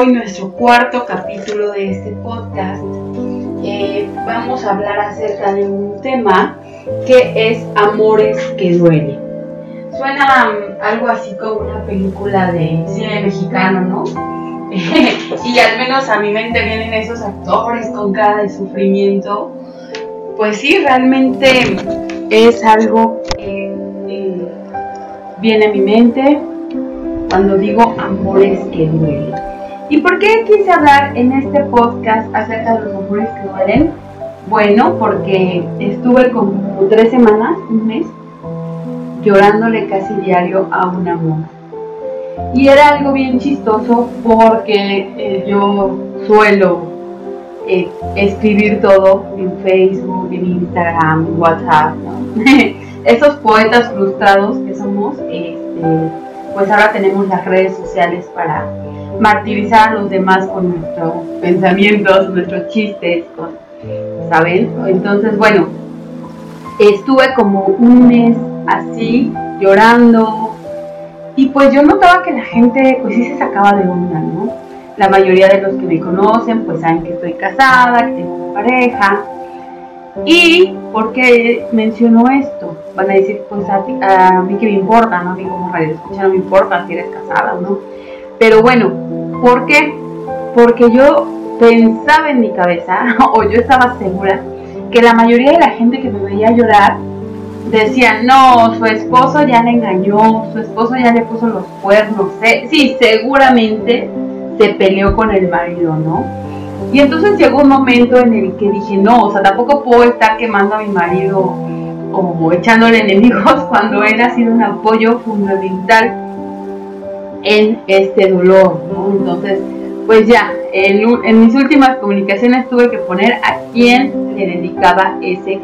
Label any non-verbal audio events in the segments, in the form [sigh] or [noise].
hoy nuestro cuarto capítulo de este podcast. Eh, vamos a hablar acerca de un tema que es amores que duelen. Suena um, algo así como una película de cine mexicano, ¿no? [laughs] y al menos a mi mente vienen esos actores con cara de sufrimiento. Pues sí, realmente es algo que eh, viene a mi mente cuando digo amores que duelen. ¿Y por qué quise hablar en este podcast acerca de los amores que duelen? Bueno, porque estuve como tres semanas, un mes, llorándole casi diario a un amor. Y era algo bien chistoso porque eh, yo suelo eh, escribir todo en Facebook, en Instagram, en WhatsApp, [laughs] Esos poetas frustrados que somos, este, pues ahora tenemos las redes sociales para martirizar a los demás con nuestros pensamientos, nuestros chistes, ¿saben? Entonces, bueno, estuve como un mes así, llorando, y pues yo notaba que la gente, pues sí se sacaba de onda, ¿no? La mayoría de los que me conocen, pues saben que estoy casada, que tengo pareja, ¿Y por qué menciono esto? Van a decir, pues a, mí que me importa, ¿no? A mí como radio escucha no me importa si eres casada o no. Pero bueno, ¿por qué? Porque yo pensaba en mi cabeza, [laughs] o yo estaba segura, que la mayoría de la gente que me veía llorar decía, no, su esposo ya le engañó, su esposo ya le puso los cuernos. Sí, seguramente se peleó con el marido, ¿no? Y entonces llegó un momento en el que dije, no, o sea, tampoco puedo estar quemando a mi marido o echándole enemigos [laughs] cuando él ha sido un apoyo fundamental en este dolor, ¿no? Entonces, pues ya, en, en mis últimas comunicaciones tuve que poner a quién le dedicaba ese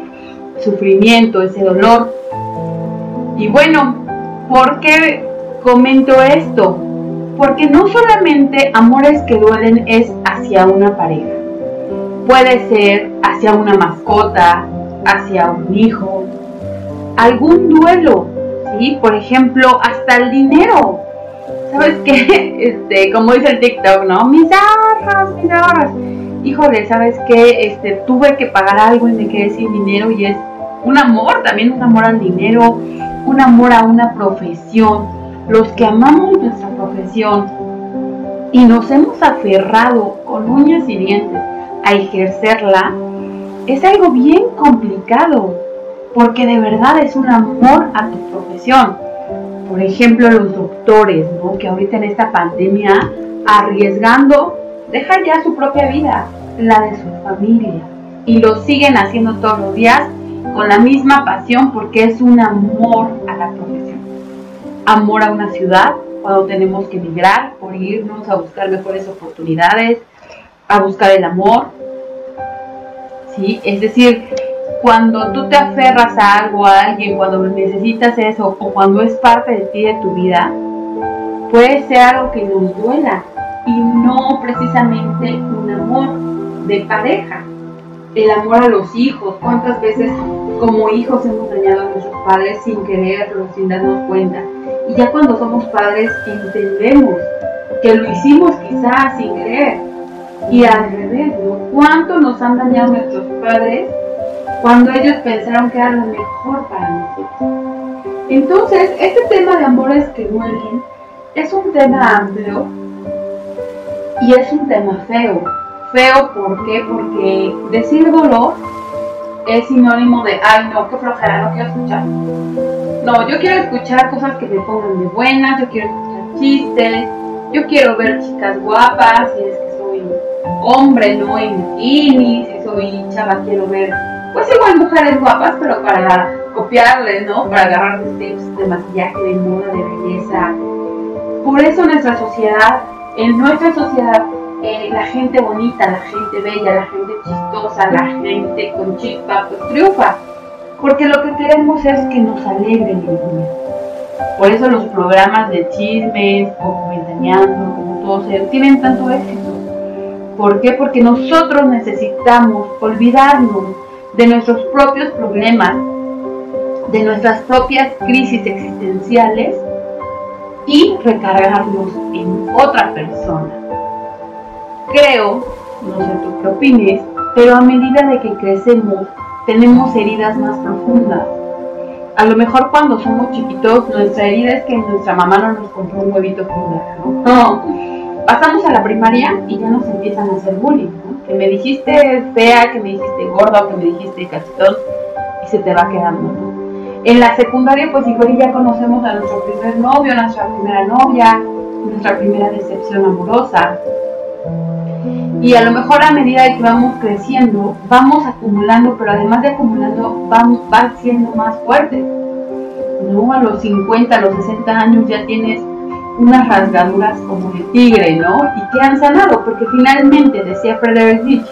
sufrimiento, ese dolor. Y bueno, ¿por qué comento esto? Porque no solamente amores que duelen es hacia una pareja. Puede ser hacia una mascota, hacia un hijo, algún duelo, ¿sí? Por ejemplo, hasta el dinero. ¿Sabes qué? [laughs] Este, como dice el TikTok, ¿no? Mis ahorros, mis ahorros. Híjole, ¿sabes qué? Este, tuve que pagar algo y me quedé sin dinero y es un amor, también un amor al dinero, un amor a una profesión los que amamos nuestra profesión y nos hemos aferrado con uñas y dientes a ejercerla, es algo bien complicado, porque de verdad es un amor a tu profesión. Por ejemplo, los doctores, ¿no? que ahorita en esta pandemia, arriesgando, dejan ya su propia vida, la de su familia, y lo siguen haciendo todos los días con la misma pasión porque es un amor a la profesión amor a una ciudad, cuando tenemos que emigrar por irnos a buscar mejores oportunidades, a buscar el amor. ¿Sí? Es decir, cuando tú te aferras a algo, a alguien, cuando necesitas eso o cuando es parte de ti, de tu vida, puede ser algo que nos duela y no precisamente un amor de pareja. El amor a los hijos, cuántas veces como hijos hemos dañado a nuestros padres sin quererlo, sin darnos cuenta y ya cuando somos padres entendemos que lo hicimos quizás sin querer. Y al revés, ¿no? ¿Cuánto nos han dañado nuestros padres cuando ellos pensaron que era lo mejor para nosotros? Entonces, este tema de amores que duelen es un tema amplio y es un tema feo. Feo, ¿por qué? Porque decir dolor es sinónimo de, ay no, qué flojera, no quiero escuchar. No, yo quiero escuchar cosas que me pongan de buenas, yo quiero escuchar chistes, yo quiero ver chicas guapas, si es que soy hombre, no en bikini, si soy chava quiero ver, pues igual mujeres guapas, pero para copiarles, ¿no? Para agarrar tips de maquillaje, de moda, de belleza. Por eso nuestra sociedad, en nuestra sociedad, eh, la gente bonita, la gente bella, la gente chistosa, la gente con chispa, pues triunfa. Porque lo que queremos es que nos alegren el día. Por eso los programas de chismes, como Ventaneando, como todos ellos, tienen tanto éxito. ¿Por qué? Porque nosotros necesitamos olvidarnos de nuestros propios problemas, de nuestras propias crisis existenciales y recargarlos en otra persona creo, no sé tú qué opines, pero a medida de que crecemos, tenemos heridas más profundas. A lo mejor cuando somos chiquitos, nuestra herida es que nuestra mamá no nos compró un huevito con ¿no? [laughs] Pasamos a la primaria y ya nos empiezan a hacer bullying, ¿no? Que me dijiste fea, que me dijiste gordo, que me dijiste cachetón, y se te va quedando, ¿no? En la secundaria, pues igual ya conocemos a nuestro primer novio, a nuestra primera novia, nuestra primera decepción amorosa. Y a lo mejor a medida que vamos creciendo, vamos acumulando, pero además de acumulando, van, siendo más fuertes. ¿no? A los 50, a los 60 años ya tienes unas rasgaduras como de tigre, ¿no? Y que han sanado, porque finalmente, decía Frederick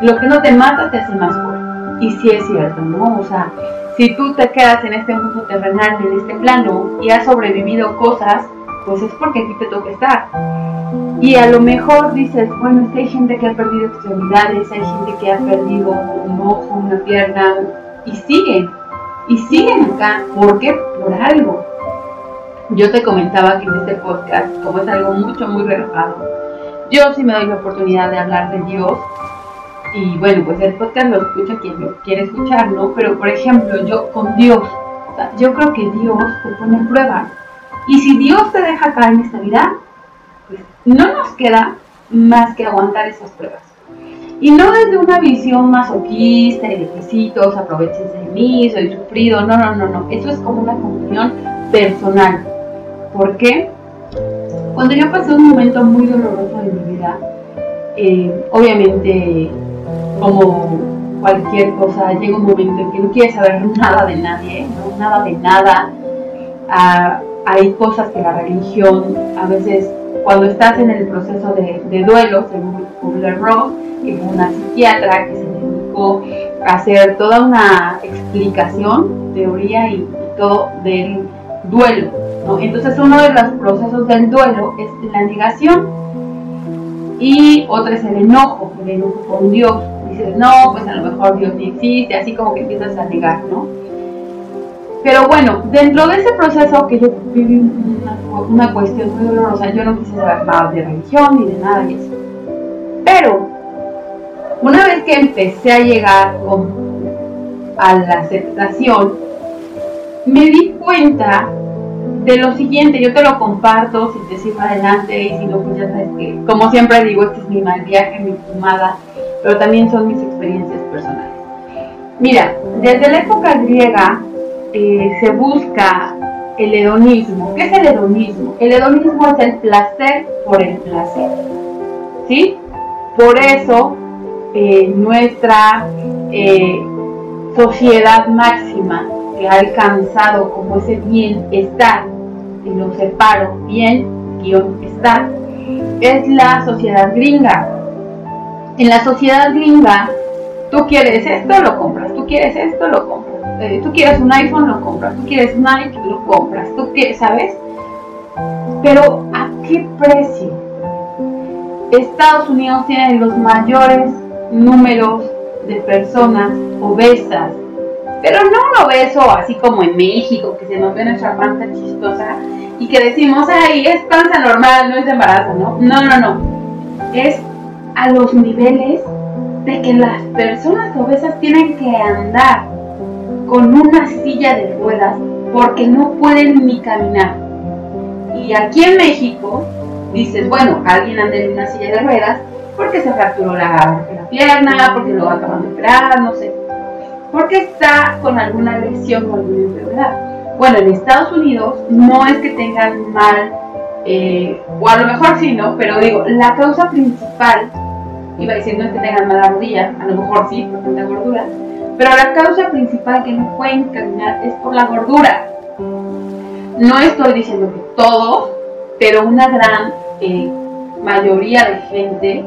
lo que no te mata te hace más fuerte. Y sí es cierto, ¿no? O sea, si tú te quedas en este mundo terrenal, en este plano, y has sobrevivido cosas, pues es porque aquí te toca estar. Y a lo mejor dices, bueno, es que hay gente que ha perdido extremidades, hay gente que ha perdido un ojo, una pierna, y siguen, y siguen acá. ¿Por qué? Por algo. Yo te comentaba que en este podcast, como es algo mucho, muy relajado, yo sí me doy la oportunidad de hablar de Dios. Y bueno, pues el podcast lo escucha quien lo quiere escuchar, ¿no? Pero por ejemplo, yo con Dios, yo creo que Dios te pone en prueba y si Dios te deja acá en esta vida, pues no nos queda más que aguantar esas pruebas. Y no desde una visión masoquista y de quesitos, aprovechense de mí, soy sufrido, no, no, no, no. Eso es como una comunión personal. ¿Por qué? Cuando yo pasé un momento muy doloroso de mi vida, eh, obviamente, como cualquier cosa, llega un momento en que no quieres saber nada de nadie, nada de nada. Ah, hay cosas que la religión, a veces cuando estás en el proceso de, duelo, según Kubler-Ross, que fue una psiquiatra que se dedicó a hacer toda una explicación, teoría y, todo del duelo. Entonces uno de los procesos del duelo es la negación y otro es el enojo, el enojo con Dios. Dices, no, pues a lo mejor Dios ni existe, así como que empiezas a negar, ¿no? Pero bueno, dentro de ese proceso que yo viví una, cuestión muy dolorosa, yo no quise saber de religión ni de nada de eso. Pero una vez que empecé a llegar a la aceptación, me di cuenta de lo siguiente, yo te lo comparto, si te sigo adelante y si no, pues ya sabes que, como siempre digo, este es mi mal viaje, mi fumada, pero también son mis experiencias personales. Mira, desde la época griega, eh, se busca el hedonismo. ¿Qué es el hedonismo? El hedonismo es el placer por el placer. ¿Sí? Por eso eh, nuestra eh, sociedad máxima que ha alcanzado como ese bienestar, y lo separo, bien, guion, estar, es la sociedad gringa. En la sociedad gringa, tú quieres esto, lo compras, tú quieres esto, lo compras eh, tú quieres un iPhone, lo compras, tú quieres Nike, lo compras, tú quieres, ¿sabes? Pero ¿a qué precio? Estados Unidos tiene los mayores números de personas obesas, pero no un obeso así como en México, que se nos ve nuestra panza chistosa y que decimos, ay, es panza normal, no es embarazo, ¿no? No, no, no. Es a los niveles de que las personas obesas tienen que andar con una silla de ruedas porque no pueden ni caminar. Y aquí en México dices, bueno, alguien anda en una silla de ruedas porque se fracturó la, pierna, porque lo acaban de operar, no sé. Porque está con alguna lesión o alguna enfermedad. Bueno, en Estados Unidos no es que tengan mal, eh, o a lo mejor sí, ¿no? Pero digo, la causa principal, iba no es que tengan mala rodilla, a lo mejor sí, porque la gordura, pero la causa principal que no pueden caminar es por la gordura. No estoy diciendo que todos, pero una gran eh, mayoría de gente,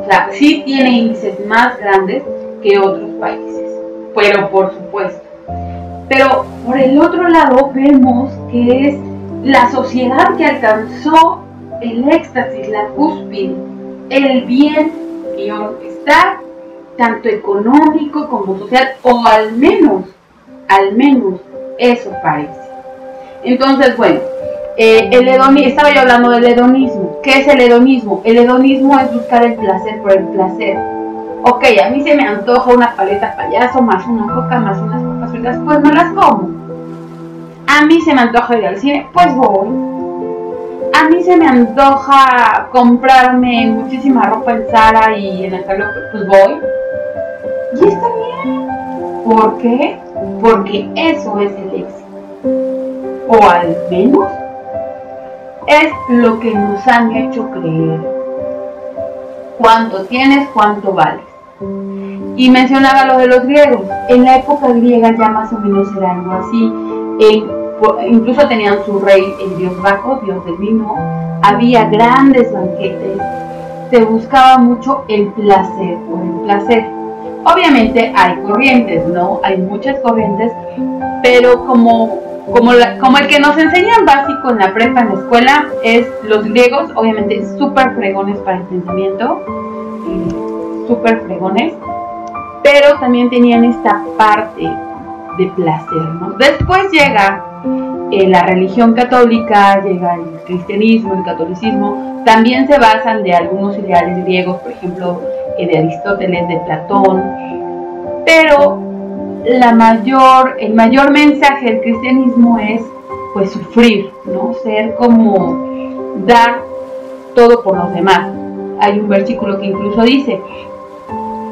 o sea, sí tiene índices más grandes que otros países, pero por supuesto. Pero por el otro lado vemos que es la sociedad que alcanzó el éxtasis, la cúspide, el bien, está tanto económico como social, o al menos, al menos eso parece. Entonces, bueno, Eh, el hedonismo, estaba yo hablando del hedonismo. ¿Qué es el hedonismo? El hedonismo es buscar el placer por el placer. Ok, a mí se me antoja una paleta payaso, más una coca, más unas papas fritas, pues no las como. A mí se me antoja ir al cine, pues voy. A mí se me antoja comprarme muchísima ropa en Zara y en el pues voy. Y está bien. ¿Por qué? Porque eso es el éxito. O al menos es lo que nos han hecho creer. Cuánto tienes, cuánto vales. Y mencionaba lo de los griegos. En la época griega ya más o menos era algo así. incluso tenían su rey, el dios Baco, dios del vino. Había grandes banquetes. Se buscaba mucho el placer por el placer. Obviamente hay corrientes, ¿no? Hay muchas corrientes, pero como como, como el que nos enseñan básico en la prepa, en la escuela, es los griegos, obviamente súper fregones para el pensamiento, súper fregones, pero también tenían esta parte de placer. Después llega eh, la religión católica, llega el cristianismo, el catolicismo, también se basan de algunos ideales griegos, por ejemplo, eh, de Aristóteles, de Platón, pero la mayor, el mayor mensaje del cristianismo es pues sufrir, ¿no? Ser como dar todo por los demás. Hay un versículo que incluso dice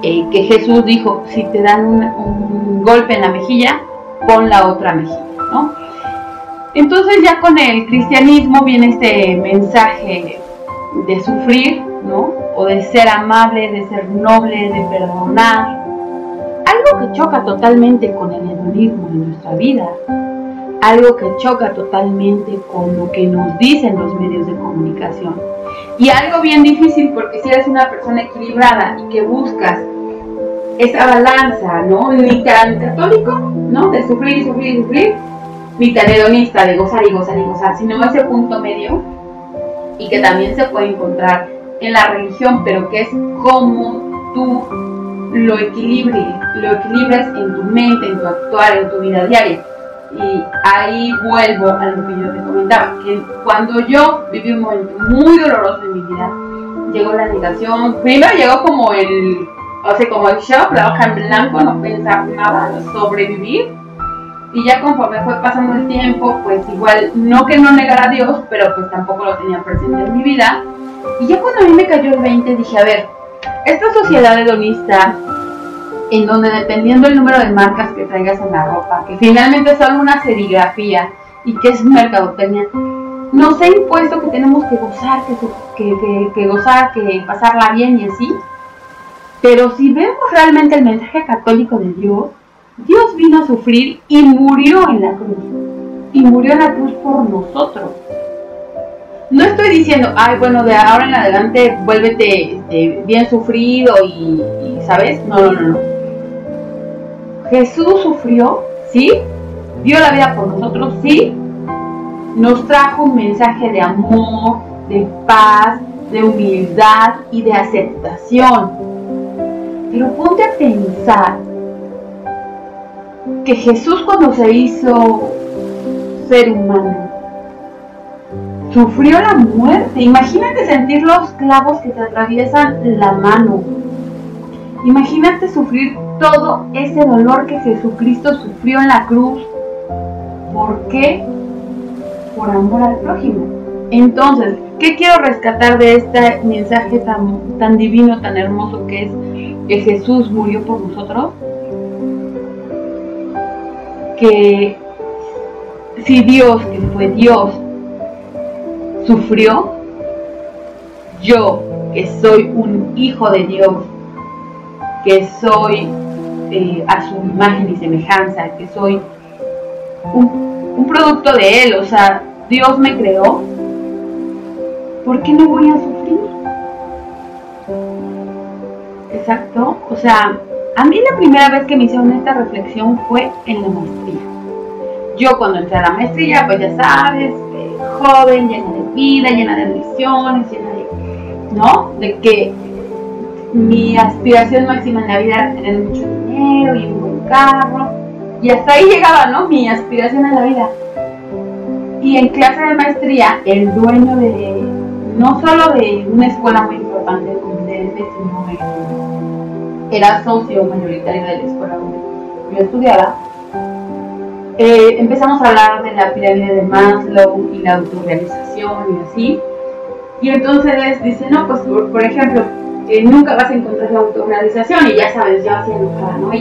eh, que Jesús dijo, si te dan un, golpe en la mejilla, pon la otra mejilla, ¿no? Entonces ya con el cristianismo viene este mensaje de sufrir, ¿no? O de ser amable, de ser noble, de perdonar, algo que choca totalmente con el hedonismo en nuestra vida, algo que choca totalmente con lo que nos dicen los medios de comunicación. Y algo bien difícil porque si eres una persona equilibrada y que buscas esa balanza, ¿no? Ni tan católico, ¿no? De sufrir y sufrir y sufrir, ni tan hedonista de gozar y gozar y gozar, sino ese punto medio y que también se puede encontrar en la religión, pero que es como tú lo equilibres, lo equilibres en tu mente, en tu actuar, en tu vida diaria. Y ahí vuelvo a lo que yo te comentaba, que cuando yo viví un momento muy doloroso en mi vida, llegó la negación, primero llegó como el, o sea, como el shock, la hoja en blanco, no pensar nada, sobrevivir. Y ya conforme fue pasando el tiempo, pues igual, no que no negara a Dios, pero pues tampoco lo tenía presente en mi vida. Y ya cuando a mí me cayó el 20, dije, a ver, esta sociedad hedonista, en donde dependiendo el número de marcas que traigas en la ropa, que finalmente son una serigrafía y que es mercadotecnia, nos ha impuesto que tenemos que gozar, que, que, gozar, que pasarla bien y así. Pero si vemos realmente el mensaje católico de Dios, Dios vino a sufrir y murió en la cruz. Y murió en la cruz por nosotros. No estoy diciendo, ay, bueno, de ahora en adelante vuélvete este, bien sufrido y, ¿sabes? No, no, no, no. Jesús sufrió, ¿sí? Dio la vida por nosotros, ¿sí? Nos trajo un mensaje de amor, de paz, de humildad y de aceptación. Pero ponte a pensar que Jesús cuando se hizo ser humano, sufrió la muerte. Imagínate sentir los clavos que te atraviesan la mano. Imagínate sufrir todo ese dolor que Jesucristo sufrió en la cruz. ¿Por qué? Por amor al prójimo. Entonces, ¿qué quiero rescatar de este mensaje tan, tan divino, tan hermoso que es que Jesús murió por nosotros? Que si Dios, que fue Dios, sufrió, yo que soy un hijo de Dios, que soy eh, a su imagen y semejanza, que soy un, producto de Él, o sea, Dios me creó, ¿por qué no voy a sufrir? Exacto, o sea, a mí la primera vez que me hicieron esta reflexión fue en la maestría. Yo cuando entré a la maestría, pues ya sabes, joven, llena de vida, llena de ambiciones, llena de, ¿no? De que mi aspiración máxima en la vida era tener mucho dinero y un buen carro. Y hasta ahí llegaba, ¿no? Mi aspiración en la vida. Y en clase de maestría, el dueño de, no solo de una escuela muy importante donde él sino era socio mayoritario de la escuela donde yo estudiaba, eh, empezamos a hablar de la pirámide de Maslow y la autorrealización y así. Y entonces dice, no, pues por, ejemplo, eh, nunca vas a encontrar la autorrealización y ya sabes, yo haciendo mano y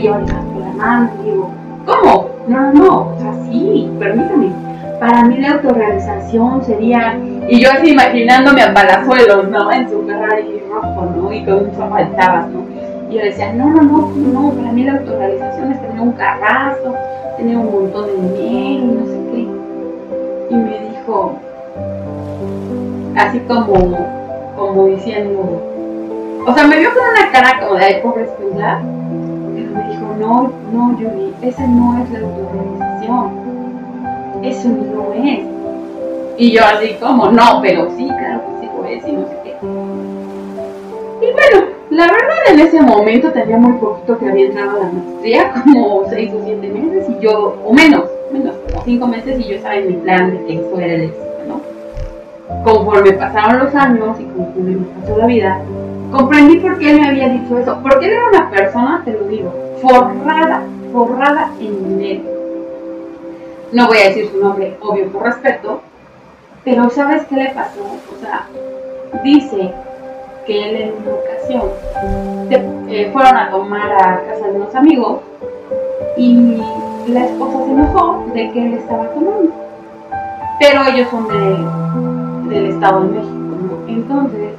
digo, ¿cómo? No, no, no, o sea, sí, permítame. Para mí la autorrealización sería, y yo así imaginándome a Palazuelos, ¿no? En su Ferrari rojo, ¿no? Y con un faltabas, ¿no? Y yo decía, no, no, no, no, para mí la autorrealización es tener un carrazo, tener un montón de dinero, no sé qué. Y me dijo, así como, como diciendo, o sea, me vio con una cara como de, ay, pobre escuela, pero me dijo, no, no, Yuri, esa no es la autorrealización. Eso no es. Y yo así como, no, pero sí, claro que sí lo es y no sé qué. Y bueno, la verdad en ese momento tenía muy poquito que había entrado a la maestría, [laughs] como seis o siete meses y yo, o menos, menos, como cinco meses y yo estaba en mi plan de que era el éxito, ¿no? Conforme pasaron los años y conforme me pasó la vida, comprendí por qué él me había dicho eso. Porque él era una persona, te lo digo, forrada, forrada en dinero. No voy a decir su nombre, obvio, por respeto, pero ¿sabes qué le pasó? O sea, dice que él en una ocasión eh, fueron a tomar a casa de unos amigos y la esposa se enojó de que él estaba tomando. Pero ellos son del Estado de México, ¿no? Entonces,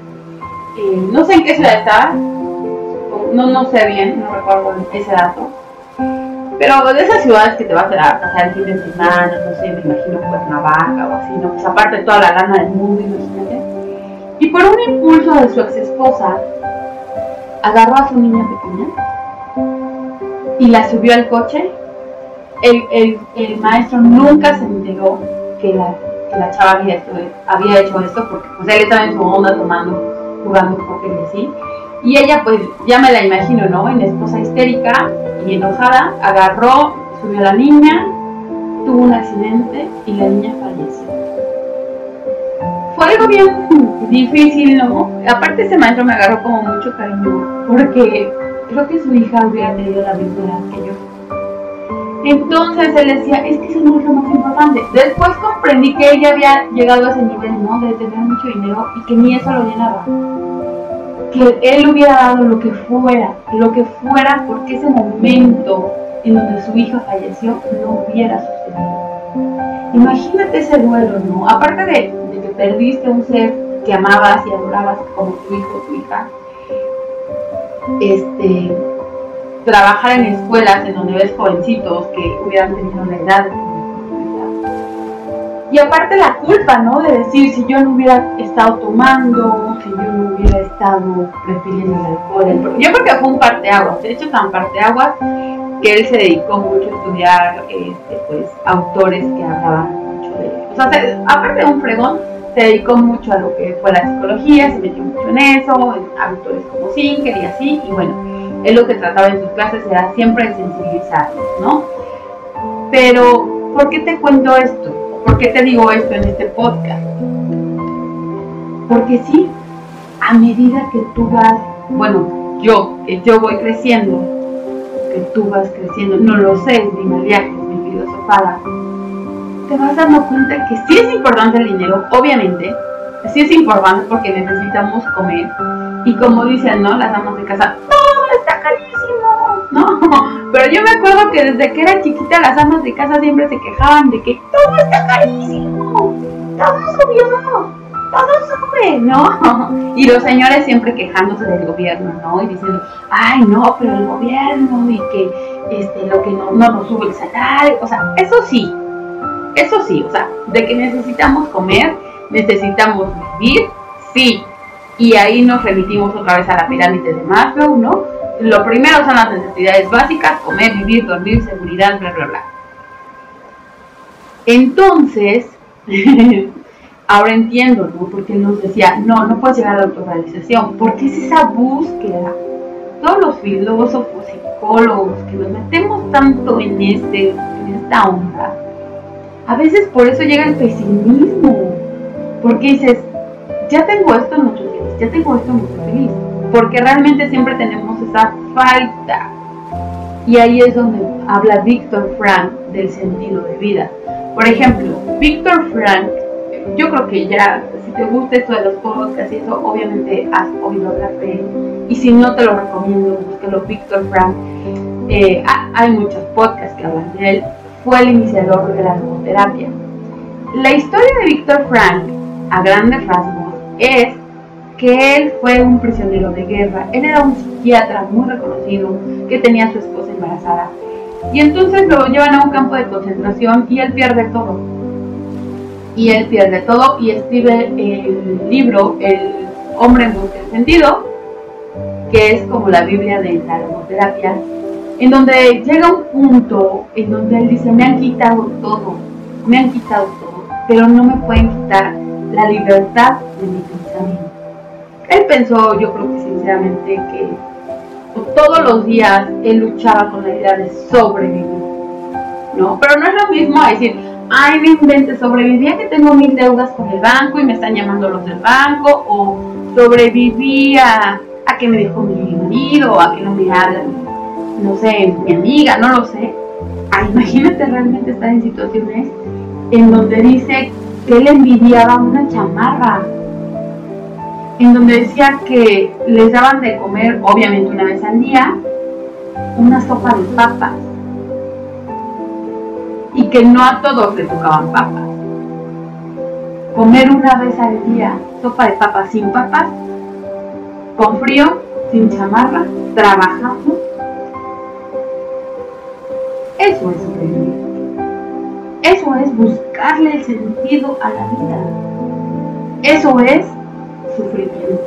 eh, no sé en qué ciudad estaba, no, no sé bien, no recuerdo ese dato. Pero de esas ciudades que te vas a pasar el fin de semana, no sé, me imagino pues vaca o así, ¿no? Pues aparte toda la lana del mundo, imagínate. Y por un impulso de su ex esposa, agarró a su niña pequeña y la subió al coche. El, el, el maestro nunca se enteró que la, que la chava había, había hecho esto porque pues él estaba en su onda tomando jugando póker y así. Y ella, pues ya me la imagino, ¿no? En esposa histérica y enojada, agarró, subió a la niña, tuvo un accidente y la niña falleció. Fue algo bien [laughs] difícil, ¿no? Aparte ese maestro me agarró como mucho cariño, porque creo que su hija hubiera tenido la misma edad que yo. Entonces él decía, es que eso no es lo más importante. Después comprendí que ella había llegado a ese nivel, ¿no? De tener mucho dinero y que ni eso lo llenaba. Que él hubiera dado lo que fuera, lo que fuera, porque ese momento en donde su hija falleció no hubiera sucedido. Imagínate ese duelo, ¿no? Aparte de, de que perdiste un ser que amabas y adorabas como tu hijo o tu hija, este, trabajar en escuelas en donde ves jovencitos que hubieran tenido la edad y aparte la culpa, ¿no? De decir, si yo no hubiera estado tomando, si yo no hubiera estado refiriendo el alcohol. Yo creo que fue un parteaguas, de hecho tan parteaguas que él se dedicó mucho a estudiar este, pues, autores que hablaban mucho de... O sea, aparte de un fregón, se dedicó mucho a lo que fue la psicología, se metió mucho en eso, en autores como Singer y así, y bueno, él lo que trataba en sus clases era siempre sensibilizarlos, ¿no? Pero, ¿por qué te cuento esto? ¿Por qué te digo esto en este podcast? Porque sí, a medida que tú vas, bueno, yo, que yo voy creciendo, que tú vas creciendo, no lo sé, es mi mal viaje, es mi filosofada, te vas dando cuenta que sí es importante el dinero, obviamente, sí es importante porque necesitamos comer, y como dicen, ¿no? Las amas de casa. Pero yo me acuerdo que desde que era chiquita las amas de casa siempre se quejaban de que todo está carísimo, todo subió, todo sube, ¿no? [laughs] Y los señores siempre quejándose del gobierno, ¿no? Y diciendo, ay, no, pero el gobierno y que este, lo que no, no nos sube el salario, o sea, eso sí, eso sí, o sea, de que necesitamos comer, necesitamos vivir, sí. Y ahí nos remitimos otra vez a la pirámide de Maslow, ¿no? Lo primero son las necesidades básicas, comer, vivir, dormir, seguridad, bla, bla, bla. Entonces, [laughs] ahora entiendo, ¿no? Porque nos decía, no, no puedes llegar a la autorrealización, porque es esa búsqueda. Todos los filósofos, psicólogos, que nos metemos tanto en, este, en esta onda, a veces por eso llega el pesimismo. Porque dices, ya tengo esto, no estoy feliz, ya tengo esto, no estoy feliz. Porque realmente siempre tenemos esa falta. Y ahí es donde habla Víctor Frank del sentido de vida. Por ejemplo, Víctor Frank, yo creo que ya, si te gusta esto de los podcasts y eso, obviamente has oído hablar de él. Y si no, te lo recomiendo, búsquelo, Víctor Frank. Eh, hay muchos podcasts que hablan de él. Fue el iniciador de la logoterapia. La historia de Víctor Frank, a grandes rasgos, es que él fue un prisionero de guerra. Él era un psiquiatra muy reconocido que tenía a su esposa embarazada y entonces lo llevan a un campo de concentración y él pierde todo. Y él pierde todo y escribe el libro El hombre en busca de sentido, que es como la Biblia de la logoterapia, en donde llega un punto en donde él dice, me han quitado todo, me han quitado todo, pero no me pueden quitar la libertad de mi pensamiento. Él pensó, yo creo que sinceramente, que todos los días él luchaba con la idea de sobrevivir. ¿No? Pero no es lo mismo decir, ay, me invente, sobrevivía que tengo mil deudas con el banco y me están llamando los del banco, o sobrevivía a que me dejó mi marido, o a que no me hablan, no sé, mi amiga, no lo sé. Ay, imagínate realmente estar en situaciones en donde dice que él envidiaba una chamarra en donde decía que les daban de comer, obviamente una vez al día, una sopa de papas. Y que no a todos les tocaban papas. Comer una vez al día sopa de papas sin papas, con frío, sin chamarra, trabajando. Eso es sobrevivir. Eso es buscarle el sentido a la vida. Eso es sufrimiento.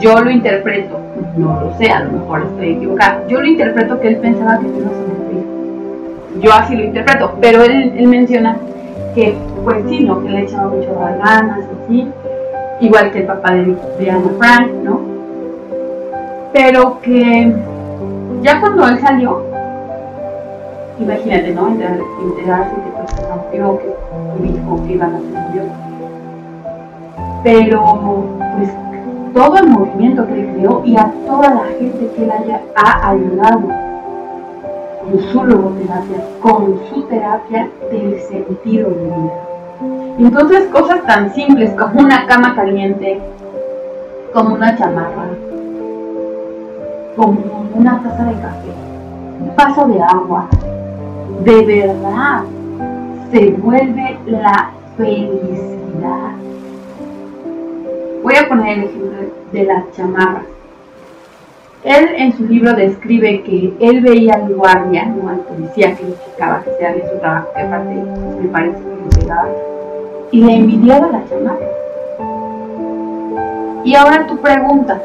Yo lo interpreto, no lo sé, a lo mejor estoy equivocada, yo lo interpreto que él pensaba que no se Yo así lo interpreto, pero él, menciona que, pues sí, ¿no? Que le echaba mucho ganas, así, igual que el papá de, de Anna Frank, ¿no? Pero que ya cuando él salió, imagínate, ¿no? Enterarse que pues, rompió, que que a ser Dios pero pues todo el movimiento que creó y a toda la gente que él haya, ha ayudado con su logoterapia, con su terapia del sentido de vida. Entonces cosas tan simples como una cama caliente, como una chamarra, como una taza de café, un vaso de agua, de verdad se vuelve la felicidad Voy a poner el ejemplo de las chamarras. Él en su libro describe que él veía al guardia, no al policía que checaba, que se había su trabajo, que aparte me parece que lo pegaba, y le envidiaba la chamarra. Y ahora tú preguntas,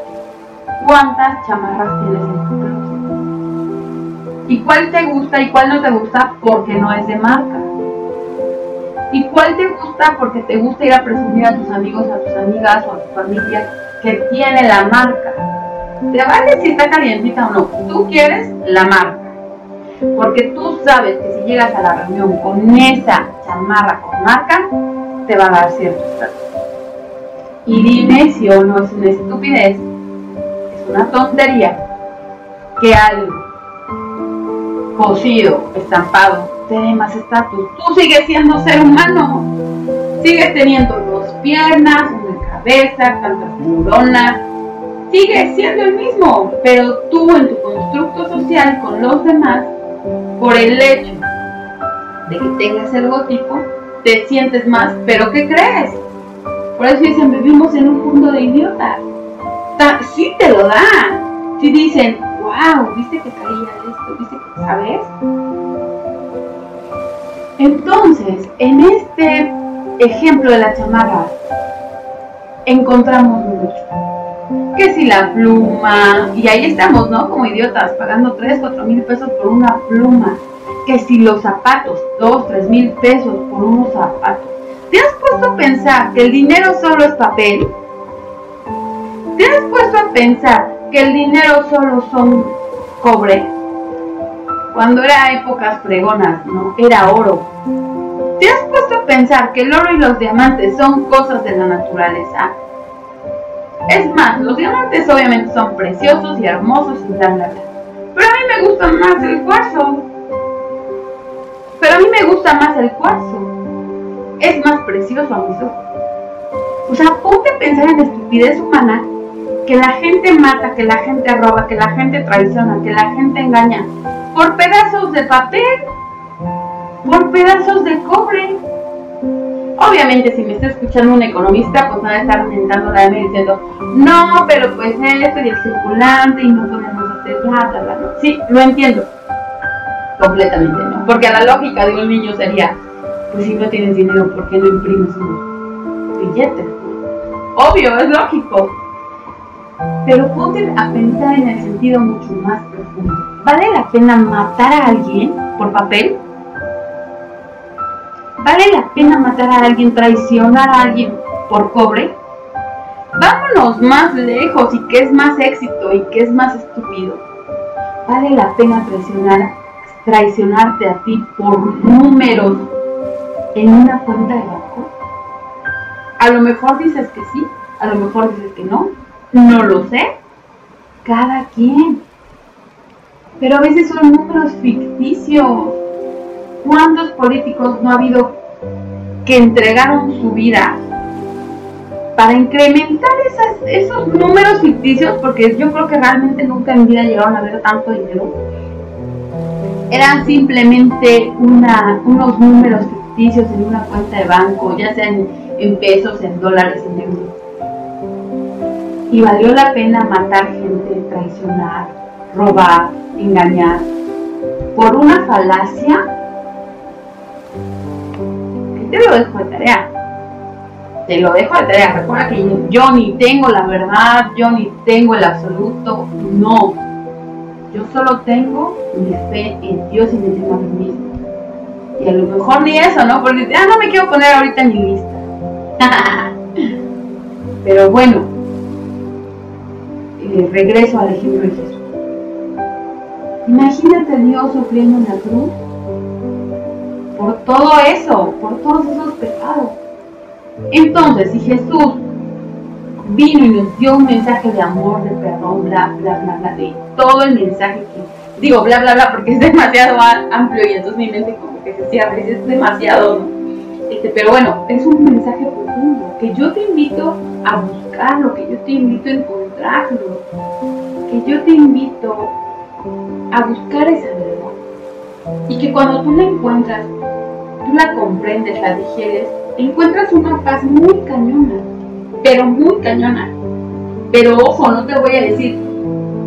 ¿cuántas chamarras tienes en tu closet? ¿Y cuál te gusta y cuál no te gusta porque no es de marca? ¿Y cuál te gusta? Porque te gusta ir a presumir a tus amigos, a tus amigas o a tu familia que tiene la marca. Te vale si está calientita o no. Tú quieres la marca. Porque tú sabes que si llegas a la reunión con esa chamarra con marca, te va a dar cierto estatus. Y dime si o no es una estupidez, es una tontería que algo cosido, estampado, tiene más estatus. Tú sigues siendo ser humano. Sigues teniendo dos piernas, una cabeza, tantas neuronas. Sigues siendo el mismo, pero tú en tu constructo social con los demás, por el hecho de que tengas el logotipo, te sientes más. ¿Pero qué crees? Por eso dicen, vivimos en un mundo de idiotas. Sí te lo dan. Si dicen, wow, viste que caía esto, viste que, ¿sabes? Entonces, en este ejemplo de la chamarra, encontramos mucho. Que si la pluma, y ahí estamos, ¿no? Como idiotas, pagando 3, 4 mil pesos por una pluma. Que si los zapatos, 2, 3 mil pesos por unos zapatos. ¿Te has puesto a pensar que el dinero solo es papel? ¿Te has puesto a pensar que el dinero solo son cobre? cuando era épocas pregonas, ¿no? Era oro. ¿Te has puesto a pensar que el oro y los diamantes son cosas de la naturaleza? Es más, los diamantes obviamente son preciosos y hermosos y bla bla bla. Pero a mí me gusta más el cuarzo. Pero a mí me gusta más el cuarzo. Es más precioso a mis ojos. O sea, ponte a pensar en la estupidez humana que la gente mata, que la gente roba, que la gente traiciona, que la gente engaña por pedazos de papel, por pedazos de cobre. Obviamente, si me está escuchando un economista, pues va a estar aumentando la diciendo, no, pero pues esto y el circulante y no podemos hacer bla, bla, bla. Sí, lo entiendo. Completamente no. Porque a la lógica de un niño sería, pues si no tienes dinero, ¿por qué no imprimes unos billetes? Obvio, es lógico. Pero ponte a pensar en el sentido mucho más profundo. ¿Vale la pena matar a alguien por papel? ¿Vale la pena matar a alguien, traicionar a alguien por cobre? Vámonos más lejos y que es más éxito y que es más estúpido. ¿Vale la pena traicionar, traicionarte a ti por números en una cuenta de banco? A lo mejor dices que sí, a lo mejor dices que no, no lo sé. Cada quien. Pero a veces son números ficticios. ¿Cuántos políticos no ha habido que entregaron su vida para incrementar esos números ficticios? Porque yo creo que realmente nunca en vida llegaron a ver tanto dinero. Eran simplemente unos números ficticios en una cuenta de banco, ya sean en pesos, en dólares, en euros y valió la pena matar gente, traicionar, robar, engañar, por una falacia, te lo dejo de tarea. Te lo dejo de tarea. Recuerda que yo ni tengo la verdad, yo ni tengo el absoluto. No. Yo solo tengo mi fe en Dios y me tengo a mí mismo. Y a lo mejor ni eso, ¿no? Porque ah, no me quiero poner ahorita en mi lista. [laughs] Pero bueno, regreso al ejemplo de Jesús. Imagínate a Dios sufriendo en la cruz por todo eso, por todos esos pecados. Entonces, si Jesús vino y nos dio un mensaje de amor, de perdón, bla, bla, bla, de todo el mensaje que, digo, bla, bla, bla, porque es demasiado amplio y entonces mi mente como que se cierra, es demasiado, este, pero bueno, es un mensaje profundo que yo te invito a buscarlo, que yo te invito a encontrar que yo te invito a buscar esa verdad. Y que cuando tú la encuentras, tú la comprendes, la digieres, encuentras una paz muy cañona, pero muy cañona. Pero ojo, no te voy a decir,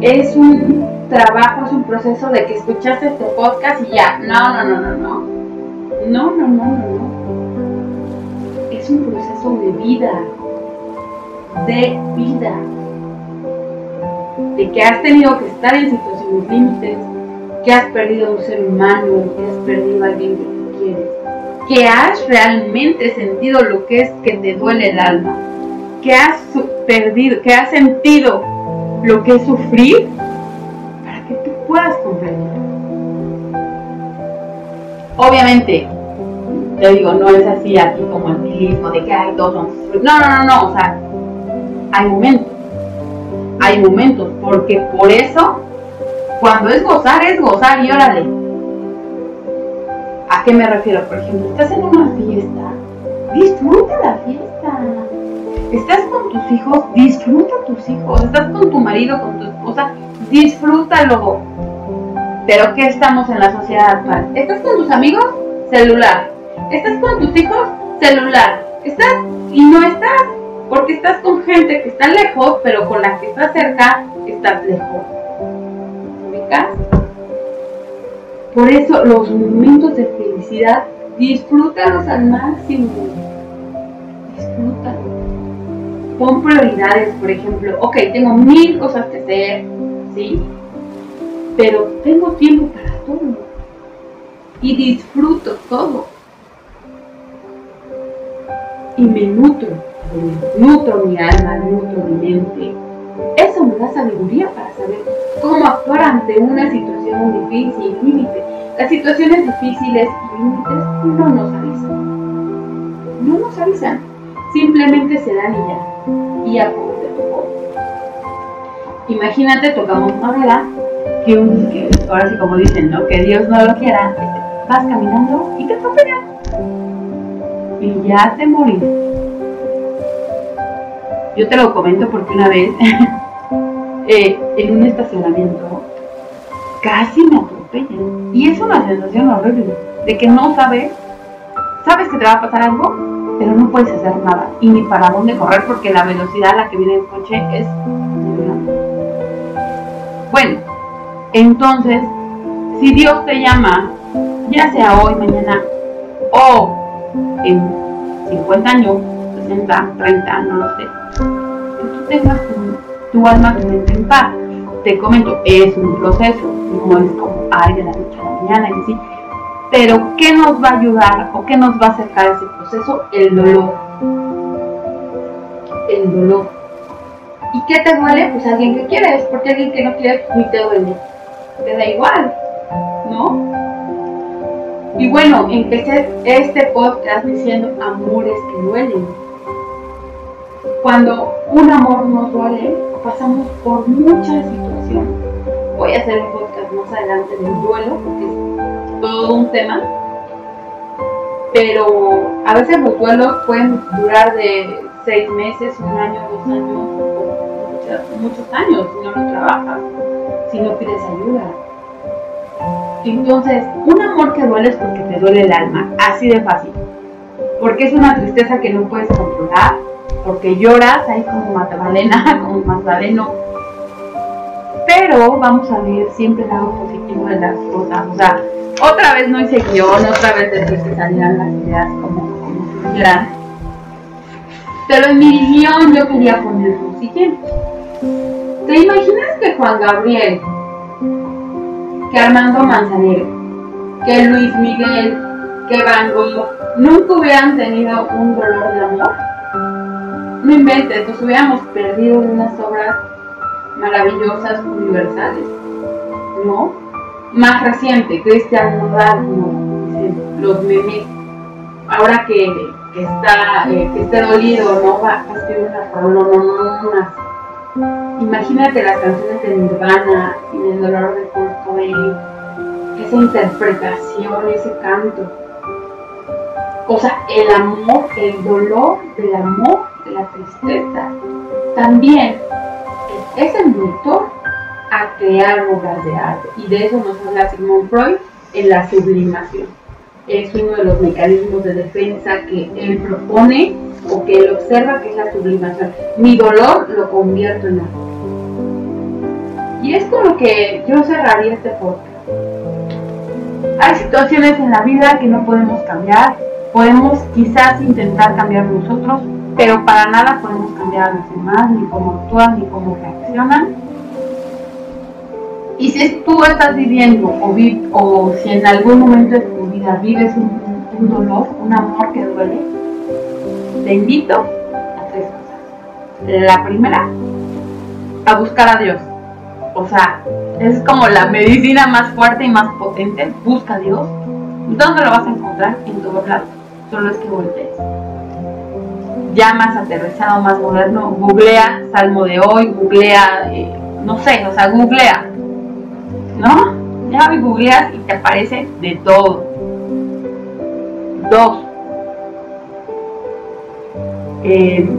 es un trabajo, es un proceso de que escuchaste este podcast y ya. No, no, no, no, no. No, no, no, no, no. Es un proceso de vida. De vida de que has tenido que estar en situaciones límites, que has perdido un ser humano, que has perdido a alguien que tú quieres, que has realmente sentido lo que es que te duele el alma, que has perdido, que has sentido lo que es sufrir para que tú puedas comprender. Obviamente, te digo, no es así aquí como el nihilismo de que hay todos No, no, no, no, o sea, hay momentos hay momentos, porque por eso, cuando es gozar, es gozar y órale. ¿A qué me refiero? Por ejemplo, estás en una fiesta, disfruta la fiesta. Estás con tus hijos, disfruta tus hijos. Estás con tu marido, con tu esposa, disfrútalo. Pero ¿qué estamos en la sociedad actual? ¿Estás con tus amigos? Celular. ¿Estás con tus hijos? Celular. ¿Estás y no estás? Porque estás con gente que está lejos, pero con la que estás cerca, estás lejos. Por eso los momentos de felicidad, disfrútalos al máximo. Disfrútalos. Pon prioridades, por ejemplo. Ok, tengo mil cosas que hacer, ¿sí? Pero tengo tiempo para todo. Y disfruto todo. Y me nutro nutro mi alma, nutro mi mente. Eso me da sabiduría para saber cómo actuar ante una situación difícil, límite. Las situaciones difíciles y límites no nos avisan. No nos avisan. Simplemente se dan y ya. Y a poco te tocó. Imagínate, tocamos madera, que, que ahora sí como dicen, ¿no? Que Dios no lo quiera, vas caminando y te atropellan. Y ya te moriste. Yo te lo comento porque una vez [laughs] eh, en un estacionamiento casi me atropellan. Y es una sensación horrible de que no sabes, sabes que te va a pasar algo, pero no puedes hacer nada y ni para dónde correr porque la velocidad a la que viene el coche es Bueno, entonces, si Dios te llama, ya sea hoy, mañana o en 50 años, 60, 30, no lo sé, que tú tengas tu, alma, tu mente en paz. Te comento, es un proceso, no es como, ay, de la noche a la mañana y así. Pero, ¿qué nos va a ayudar o qué nos va a acercar a ese proceso? El dolor. El dolor. ¿Y qué te duele? Pues alguien que quieres, porque alguien que no quiere ni te duele. Te da igual, ¿no? Y bueno, empecé este podcast diciendo amores que duelen. Cuando un amor nos duele, pasamos por muchas situaciones. Voy a hacer un podcast más adelante del duelo, porque es todo un tema. Pero a veces los duelos pueden durar de seis meses, un año, dos años, muchos, muchos años si no lo trabajas, si no pides ayuda. Entonces, un amor que duele es porque te duele el alma, así de fácil. Porque es una tristeza que no puedes controlar, porque lloras ahí como Magdalena, [laughs] como Magdaleno. Pero vamos a ver siempre el lado positivo de las cosas. O sea, otra vez no hice guion, otra vez desde que salían las ideas como, como. Pero en mi guion yo quería poner lo siguiente. ¿Te imaginas que Juan Gabriel que Armando Manzanero, que Luis Miguel, que Van Gogh nunca hubieran tenido un dolor de amor? No inventes, nos hubiéramos perdido unas obras maravillosas, universales. ¿No? Más reciente, Cristian Nodal, los memes. Ahora que, está, eh, que esté dolido, ¿no? Va a escribir una Imagínate las canciones de Nirvana y el dolor de Kurt Cobain, esa interpretación, ese canto. O sea, el amor, el dolor del amor, la tristeza, también es el motor a crear obras de arte. Y de eso nos habla Sigmund Freud en la sublimación. Es uno de los mecanismos de defensa que él propone o que él observa que es la sublimación. Mi dolor lo convierto en amor. Y es con lo que yo cerraría este podcast. Hay situaciones en la vida que no podemos cambiar. Podemos quizás intentar cambiar nosotros, pero para nada podemos cambiar a los demás, ni cómo actúan, ni cómo reaccionan. Y si tú estás viviendo o, o si en algún momento de tu vida vives un dolor, un amor que duele, te invito a tres cosas. La primera, a buscar a Dios. O sea, es como la medicina más fuerte y más potente. Busca a Dios. ¿Dónde lo vas a encontrar? En todos lados. Solo es que voltees. Ya más aterrizado, más moderno, googlea Salmo de hoy, googlea, eh, no sé, o sea, googlea. ¿No? Ya googleas y te aparece de todo. Dos, eh,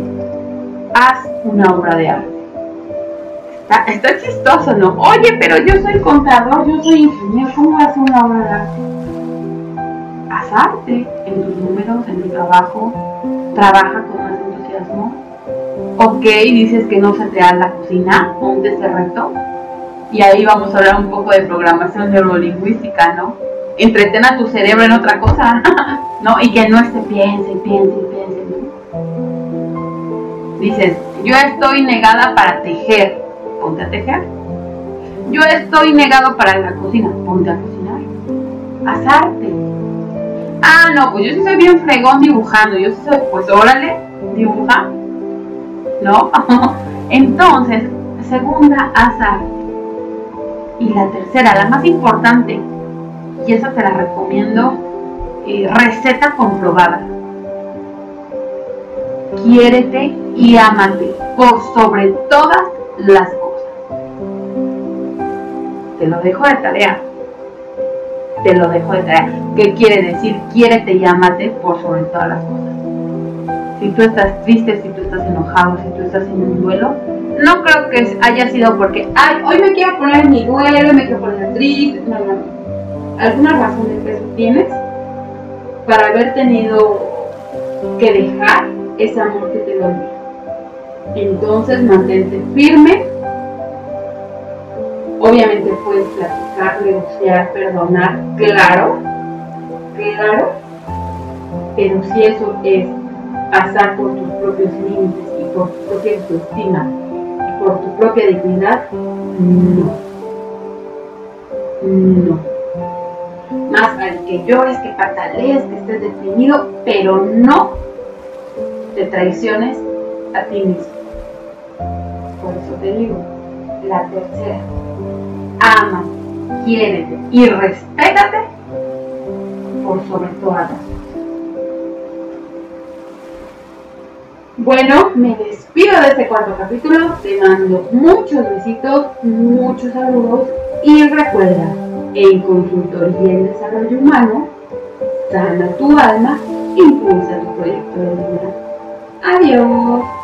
haz una obra de arte. Está, chistoso, ¿no? Oye, pero yo soy contador, yo soy ingeniero, ¿cómo hacer una obra de arte? Haz arte en tus números, en tu trabajo, trabaja con más entusiasmo. Ok, dices que no se te da la cocina, ponte ese reto. Y ahí vamos a hablar un poco de programación neurolingüística, ¿no? Entretena a tu cerebro en otra cosa, [laughs] ¿no? Y que no esté piense, piense, piense, Dices, yo estoy negada para tejer, ponte a tejer. Yo estoy negado para la cocina, ponte a cocinar. Haz. Ah, no, pues yo sí soy bien fregón dibujando. Yo sí soy, pues órale, dibuja. ¿No? [laughs] Entonces, segunda, haz arte. Y la tercera, la más importante, y esa te la recomiendo, eh, receta comprobada. Quiérete y ámate por sobre todas las cosas. Te lo dejo de tarea. Te lo dejo de tarea. ¿Qué quiere decir? Quiérete y ámate por sobre todas las cosas. Si tú estás triste, si tú estás enojado, si tú estás en un duelo, no creo que haya sido porque, ay, hoy me quiero poner en mi duelo, me quiero poner triste. No, no. ¿Alguna razón de que tienes para haber tenido que dejar ese amor que te dolió? Entonces mantente firme. Obviamente puedes platicar, negociar, perdonar, claro, claro. Pero si eso es pasar por tus propios límites y por tu propia autoestima por tu propia dignidad, no. No. Más al que llores, que patalees, que estés deprimido, pero no te traiciones a ti mismo. Por eso te digo, la tercera, ama, quiérete y respétate por sobre todas las Bueno, me despido de este cuarto capítulo, te mando muchos besitos, muchos saludos y recuerda, en Consultoría en Desarrollo Humano, sana tu alma, impulsa tu proyecto de vida. Adiós.